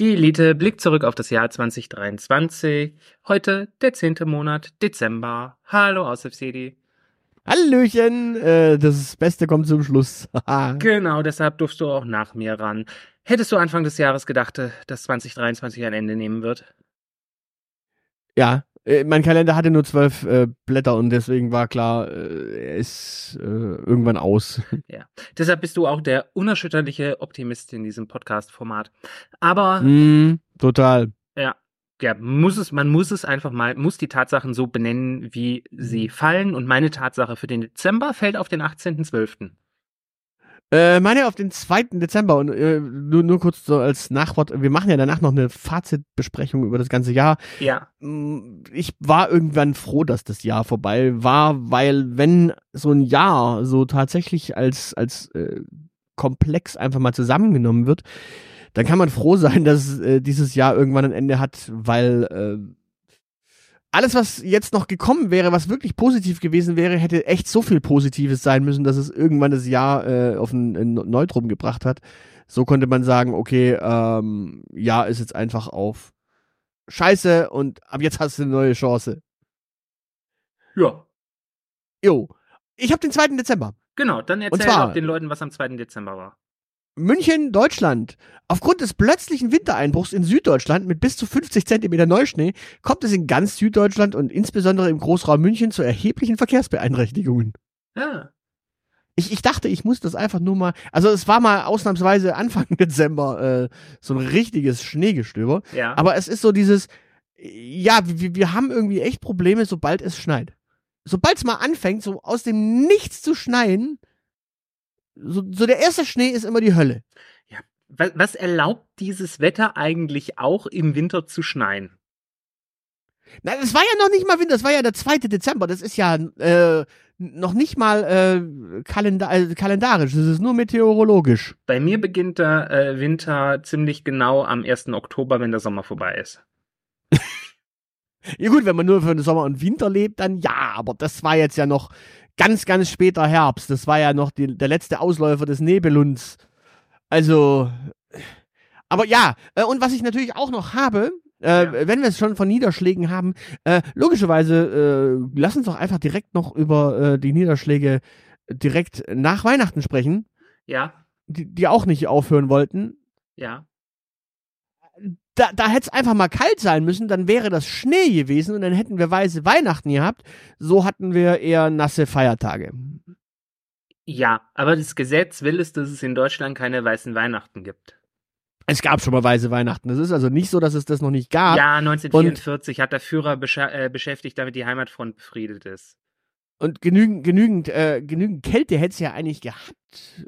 Die Elite blickt zurück auf das Jahr 2023. Heute der zehnte Monat, Dezember. Hallo aus City. Hallöchen, äh, das Beste kommt zum Schluss. genau, deshalb durfst du auch nach mir ran. Hättest du Anfang des Jahres gedacht, äh, dass 2023 ein Ende nehmen wird? Ja, äh, mein Kalender hatte nur zwölf äh, Blätter und deswegen war klar, äh, er ist äh, irgendwann aus. Ja, deshalb bist du auch der unerschütterliche Optimist in diesem Podcast-Format. Aber mm, total. Ja, ja, muss es, man muss es einfach mal, muss die Tatsachen so benennen, wie sie mhm. fallen. Und meine Tatsache für den Dezember fällt auf den 18.12. Äh, meine auf den 2. Dezember und äh, nur, nur kurz so als Nachwort, wir machen ja danach noch eine Fazitbesprechung über das ganze Jahr. Ja. Mm, ich war irgendwann froh, dass das Jahr vorbei war, weil wenn so ein Jahr so tatsächlich als, als äh, Komplex einfach mal zusammengenommen wird, dann kann man froh sein, dass äh, dieses Jahr irgendwann ein Ende hat, weil äh, alles, was jetzt noch gekommen wäre, was wirklich positiv gewesen wäre, hätte echt so viel Positives sein müssen, dass es irgendwann das Jahr äh, auf ein, ein Neutrum gebracht hat. So konnte man sagen, okay, ähm, ja, ist jetzt einfach auf Scheiße und ab jetzt hast du eine neue Chance. Ja. Jo. Ich habe den 2. Dezember. Genau, dann erzähl zwar, doch den Leuten, was am 2. Dezember war. München, Deutschland. Aufgrund des plötzlichen Wintereinbruchs in Süddeutschland mit bis zu 50 Zentimeter Neuschnee kommt es in ganz Süddeutschland und insbesondere im Großraum München zu erheblichen Verkehrsbeeinträchtigungen. Ja. Ich, ich dachte, ich muss das einfach nur mal. Also es war mal ausnahmsweise Anfang Dezember äh, so ein richtiges Schneegestöber. Ja. Aber es ist so dieses, ja, wir, wir haben irgendwie echt Probleme, sobald es schneit. Sobald es mal anfängt, so aus dem Nichts zu schneien, so, so der erste Schnee ist immer die Hölle. Ja. Was, was erlaubt dieses Wetter eigentlich auch im Winter zu schneien? Na, es war ja noch nicht mal Winter, das war ja der 2. Dezember. Das ist ja äh, noch nicht mal äh, kalenda äh, kalendarisch, das ist nur meteorologisch. Bei mir beginnt der äh, Winter ziemlich genau am 1. Oktober, wenn der Sommer vorbei ist. ja gut, wenn man nur für den Sommer und Winter lebt, dann ja, aber das war jetzt ja noch ganz, ganz später Herbst. Das war ja noch die, der letzte Ausläufer des Nebelunds. Also, aber ja, äh, und was ich natürlich auch noch habe, äh, ja. wenn wir es schon von Niederschlägen haben, äh, logischerweise äh, lass uns doch einfach direkt noch über äh, die Niederschläge direkt nach Weihnachten sprechen. Ja. Die, die auch nicht aufhören wollten. Ja da, da hätte es einfach mal kalt sein müssen, dann wäre das Schnee gewesen und dann hätten wir weiße Weihnachten gehabt. So hatten wir eher nasse Feiertage. Ja, aber das Gesetz will es, dass es in Deutschland keine weißen Weihnachten gibt. Es gab schon mal weiße Weihnachten. Es ist also nicht so, dass es das noch nicht gab. Ja, 1944 und hat der Führer besch äh, beschäftigt, damit die Heimatfront befriedet ist. Und genügend, genügend, äh, genügend Kälte hätte es ja eigentlich gehabt.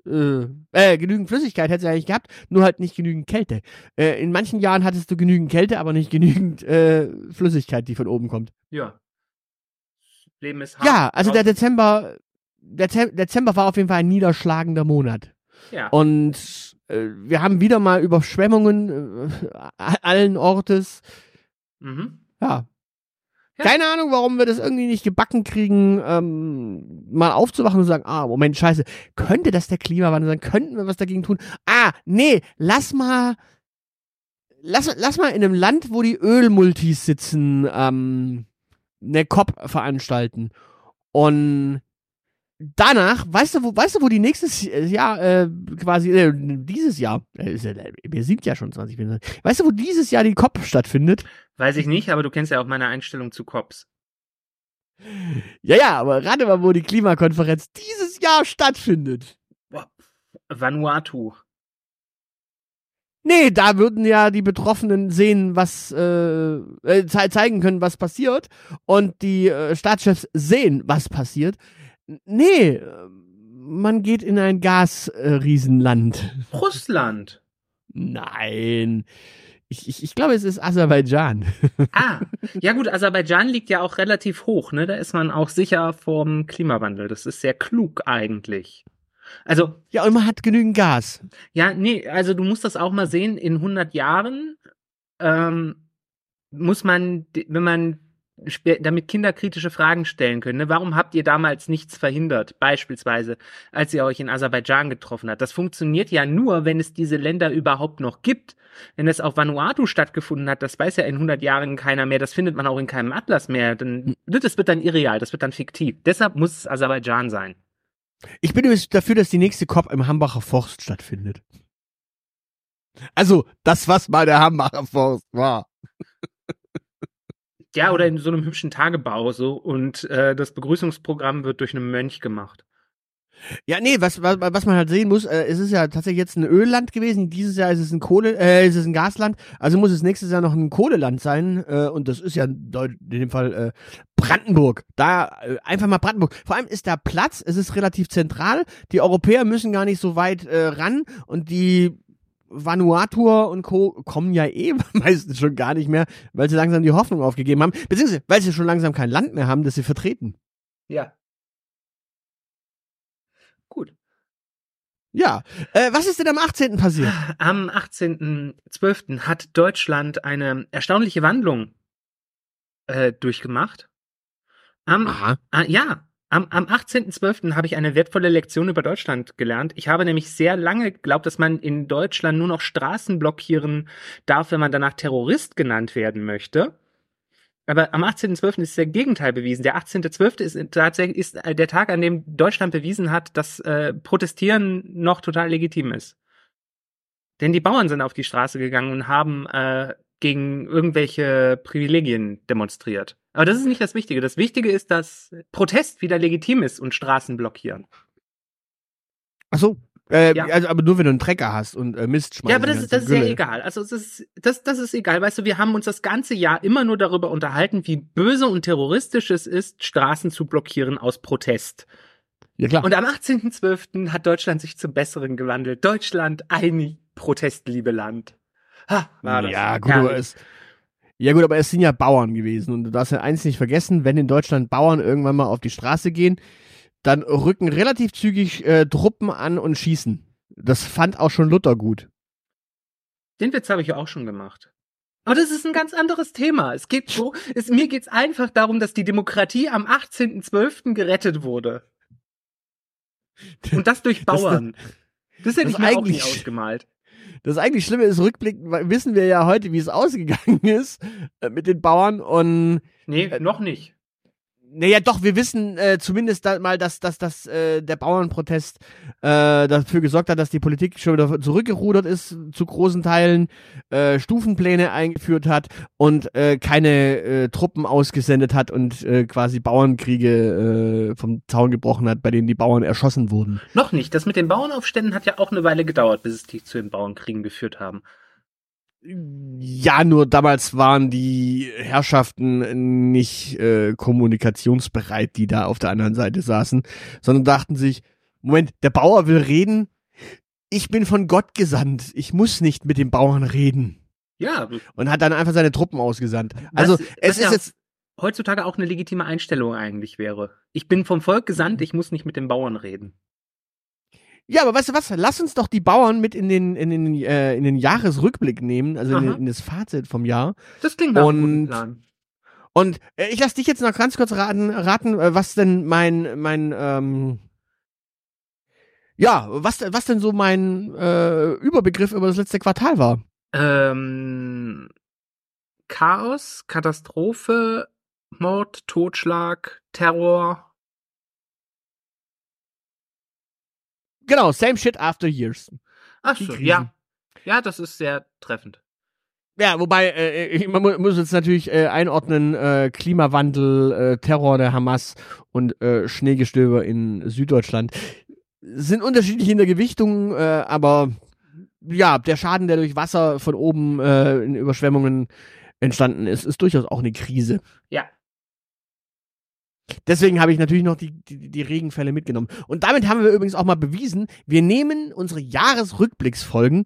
Äh, äh, genügend Flüssigkeit hätte es ja eigentlich gehabt, nur halt nicht genügend Kälte. Äh, in manchen Jahren hattest du genügend Kälte, aber nicht genügend äh, Flüssigkeit, die von oben kommt. Ja. Leben ist hart. Ja, also der Dezember, der Dezember war auf jeden Fall ein niederschlagender Monat. Ja. Und äh, wir haben wieder mal Überschwemmungen äh, allen Ortes. Mhm. Ja, keine Ahnung, warum wir das irgendwie nicht gebacken kriegen, ähm, mal aufzuwachen und sagen, ah, Moment, scheiße, könnte das der Klimawandel sein? Könnten wir was dagegen tun? Ah, nee, lass mal, lass, lass mal in einem Land, wo die Ölmultis sitzen, ähm, eine COP veranstalten. Und danach, weißt du, wo, weißt du, wo die nächstes Jahr, äh, quasi, äh, dieses Jahr, äh, wir sind ja schon 20, weißt du, wo dieses Jahr die COP stattfindet? Weiß ich nicht, aber du kennst ja auch meine Einstellung zu COPs. Ja, ja, aber rate mal, wo die Klimakonferenz dieses Jahr stattfindet. Vanuatu. Nee, da würden ja die Betroffenen sehen, was äh, äh, zeigen können, was passiert und die äh, Staatschefs sehen, was passiert. Nee, man geht in ein Gasriesenland. Äh, Russland. Nein. Ich, ich, ich glaube, es ist Aserbaidschan. Ah, ja gut, Aserbaidschan liegt ja auch relativ hoch, ne? Da ist man auch sicher vom Klimawandel. Das ist sehr klug eigentlich. Also. Ja, und man hat genügend Gas. Ja, nee, also du musst das auch mal sehen, in 100 Jahren ähm, muss man, wenn man damit Kinder kritische Fragen stellen können. Ne? Warum habt ihr damals nichts verhindert? Beispielsweise, als ihr euch in Aserbaidschan getroffen habt. Das funktioniert ja nur, wenn es diese Länder überhaupt noch gibt. Wenn es auf Vanuatu stattgefunden hat, das weiß ja in 100 Jahren keiner mehr. Das findet man auch in keinem Atlas mehr. Dann, das wird dann irreal, das wird dann fiktiv. Deshalb muss es Aserbaidschan sein. Ich bin übrigens dafür, dass die nächste COP im Hambacher Forst stattfindet. Also, das, was mal der Hambacher Forst war. Ja, oder in so einem hübschen Tagebau so und äh, das Begrüßungsprogramm wird durch einen Mönch gemacht. Ja, nee, was, was, was man halt sehen muss, äh, es ist ja tatsächlich jetzt ein Ölland gewesen. Dieses Jahr ist es ein Kohle, äh, ist es ein Gasland. Also muss es nächstes Jahr noch ein Kohleland sein. Äh, und das ist ja in dem Fall äh, Brandenburg. Da äh, einfach mal Brandenburg. Vor allem ist da Platz. Es ist relativ zentral. Die Europäer müssen gar nicht so weit äh, ran und die Vanuatu und Co. kommen ja eh meistens schon gar nicht mehr, weil sie langsam die Hoffnung aufgegeben haben, beziehungsweise weil sie schon langsam kein Land mehr haben, das sie vertreten. Ja. Gut. Ja, äh, was ist denn am 18. passiert? Am 18.12. hat Deutschland eine erstaunliche Wandlung äh, durchgemacht. Am, Aha. Äh, ja, am, am 18.12. habe ich eine wertvolle Lektion über Deutschland gelernt. Ich habe nämlich sehr lange geglaubt, dass man in Deutschland nur noch Straßen blockieren darf, wenn man danach Terrorist genannt werden möchte. Aber am 18.12. ist der Gegenteil bewiesen. Der 18.12. ist tatsächlich ist der Tag, an dem Deutschland bewiesen hat, dass äh, Protestieren noch total legitim ist. Denn die Bauern sind auf die Straße gegangen und haben äh, gegen irgendwelche Privilegien demonstriert. Aber das ist nicht das Wichtige. Das Wichtige ist, dass Protest wieder legitim ist und Straßen blockieren. Ach so. Äh, ja. also, aber nur wenn du einen Trecker hast und äh, Mist schmeißt. Ja, aber das, ist, das ist ja egal. Also das ist, das, das ist egal. Weißt du, wir haben uns das ganze Jahr immer nur darüber unterhalten, wie böse und terroristisch es ist, Straßen zu blockieren aus Protest. Ja, klar. Und am 18.12. hat Deutschland sich zum Besseren gewandelt. Deutschland, ein protestliebe Land. Ha, war das ja, gut, aber es, ja gut, aber es sind ja Bauern gewesen und du darfst ja eins nicht vergessen, wenn in Deutschland Bauern irgendwann mal auf die Straße gehen, dann rücken relativ zügig äh, Truppen an und schießen. Das fand auch schon Luther gut. Den Witz habe ich ja auch schon gemacht. Aber das ist ein ganz anderes Thema. Es geht so, es, mir geht's einfach darum, dass die Demokratie am 18.12. gerettet wurde. Und das durch Bauern. Das, das hätte das ich mir auch nicht ausgemalt. Das eigentlich Schlimme ist, rückblickend wissen wir ja heute, wie es ausgegangen ist äh, mit den Bauern und. Nee, äh, noch nicht. Naja, doch, wir wissen äh, zumindest da mal, dass, dass, dass äh, der Bauernprotest äh, dafür gesorgt hat, dass die Politik schon wieder zurückgerudert ist zu großen Teilen, äh, Stufenpläne eingeführt hat und äh, keine äh, Truppen ausgesendet hat und äh, quasi Bauernkriege äh, vom Zaun gebrochen hat, bei denen die Bauern erschossen wurden. Noch nicht. Das mit den Bauernaufständen hat ja auch eine Weile gedauert, bis es die zu den Bauernkriegen geführt haben. Ja, nur damals waren die Herrschaften nicht äh, kommunikationsbereit, die da auf der anderen Seite saßen, sondern dachten sich, Moment, der Bauer will reden, ich bin von Gott gesandt, ich muss nicht mit dem Bauern reden. Ja. Und hat dann einfach seine Truppen ausgesandt. Also was, es was ist ja jetzt heutzutage auch eine legitime Einstellung eigentlich wäre. Ich bin vom Volk gesandt, ich muss nicht mit den Bauern reden. Ja, aber weißt du was? Lass uns doch die Bauern mit in den, in den, äh, in den Jahresrückblick nehmen, also in, in, das Fazit vom Jahr. Das klingt nach einem Plan. Und äh, ich lass dich jetzt noch ganz kurz raten, raten äh, was denn mein, mein, ähm, ja, was, was denn so mein äh, Überbegriff über das letzte Quartal war. Ähm, Chaos, Katastrophe, Mord, Totschlag, Terror, Genau, same shit after years. Ach so, ja. Ja, das ist sehr treffend. Ja, wobei, äh, man muss jetzt natürlich äh, einordnen, äh, Klimawandel, äh, Terror der Hamas und äh, Schneegestöber in Süddeutschland sind unterschiedlich in der Gewichtung, äh, aber ja, der Schaden, der durch Wasser von oben äh, in Überschwemmungen entstanden ist, ist durchaus auch eine Krise. Ja, Deswegen habe ich natürlich noch die, die, die, Regenfälle mitgenommen. Und damit haben wir übrigens auch mal bewiesen, wir nehmen unsere Jahresrückblicksfolgen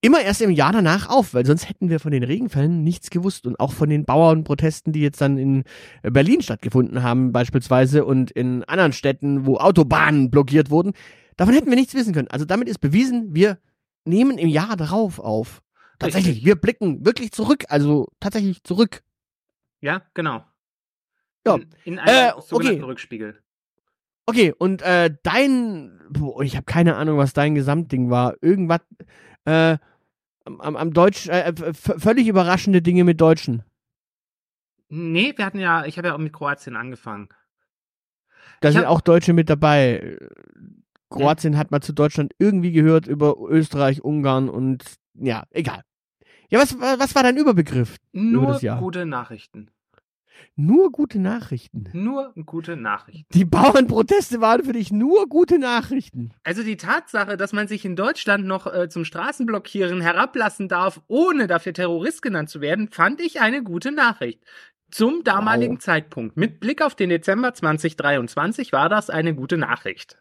immer erst im Jahr danach auf, weil sonst hätten wir von den Regenfällen nichts gewusst und auch von den Bauernprotesten, die jetzt dann in Berlin stattgefunden haben beispielsweise und in anderen Städten, wo Autobahnen blockiert wurden. Davon hätten wir nichts wissen können. Also damit ist bewiesen, wir nehmen im Jahr darauf auf. Tatsächlich, wir blicken wirklich zurück, also tatsächlich zurück. Ja, genau. Ja. In, in einem Äh, sogenannten okay. Rückspiegel. Okay, und äh, dein, boah, ich habe keine Ahnung, was dein Gesamtding war. Irgendwas, äh, am, am- Deutsch, äh, v- völlig überraschende Dinge mit Deutschen. Nee, wir hatten ja, ich habe ja auch mit Kroatien angefangen. Da Ich sind hab- auch Deutsche mit dabei. Kroatien hat mal zu Deutschland irgendwie gehört über Österreich, Ungarn und ja, egal. Ja, was, was war dein Überbegriff? Nur Jahr. gute Nachrichten. Nur gute Nachrichten. Nur gute Nachrichten. Die Bauernproteste waren für dich nur gute Nachrichten. Also die Tatsache, dass man sich in Deutschland noch äh, zum Straßenblockieren herablassen darf, ohne dafür Terrorist genannt zu werden, fand ich eine gute Nachricht. Zum damaligen Wow. Zeitpunkt. Mit Blick auf den Dezember 2023 war das eine gute Nachricht.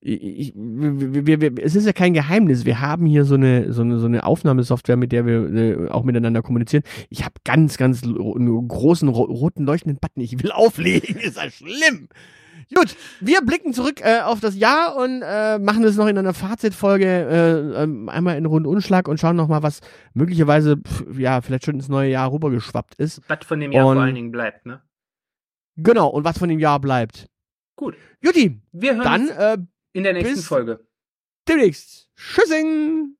Ich, wir, wir, wir, es ist ja kein Geheimnis. Wir haben hier so eine, so eine, so eine Aufnahmesoftware, mit der wir äh, auch miteinander kommunizieren. Ich habe ganz, ganz einen großen ro roten leuchtenden Button. Ich will auflegen. Ist das schlimm? Gut, wir blicken zurück äh, auf das Jahr und äh, machen es noch in einer Fazitfolge äh, ähm, einmal in Rundumschlag und schauen nochmal, was möglicherweise, pf, ja, vielleicht schon ins neue Jahr rübergeschwappt ist. Was von dem Jahr Und- vor allen Dingen bleibt, ne? Genau, und was von dem Jahr bleibt. Gut. Juti, Wir hören dann äh, in der nächsten bis- Folge. demnächst. Tschüssing!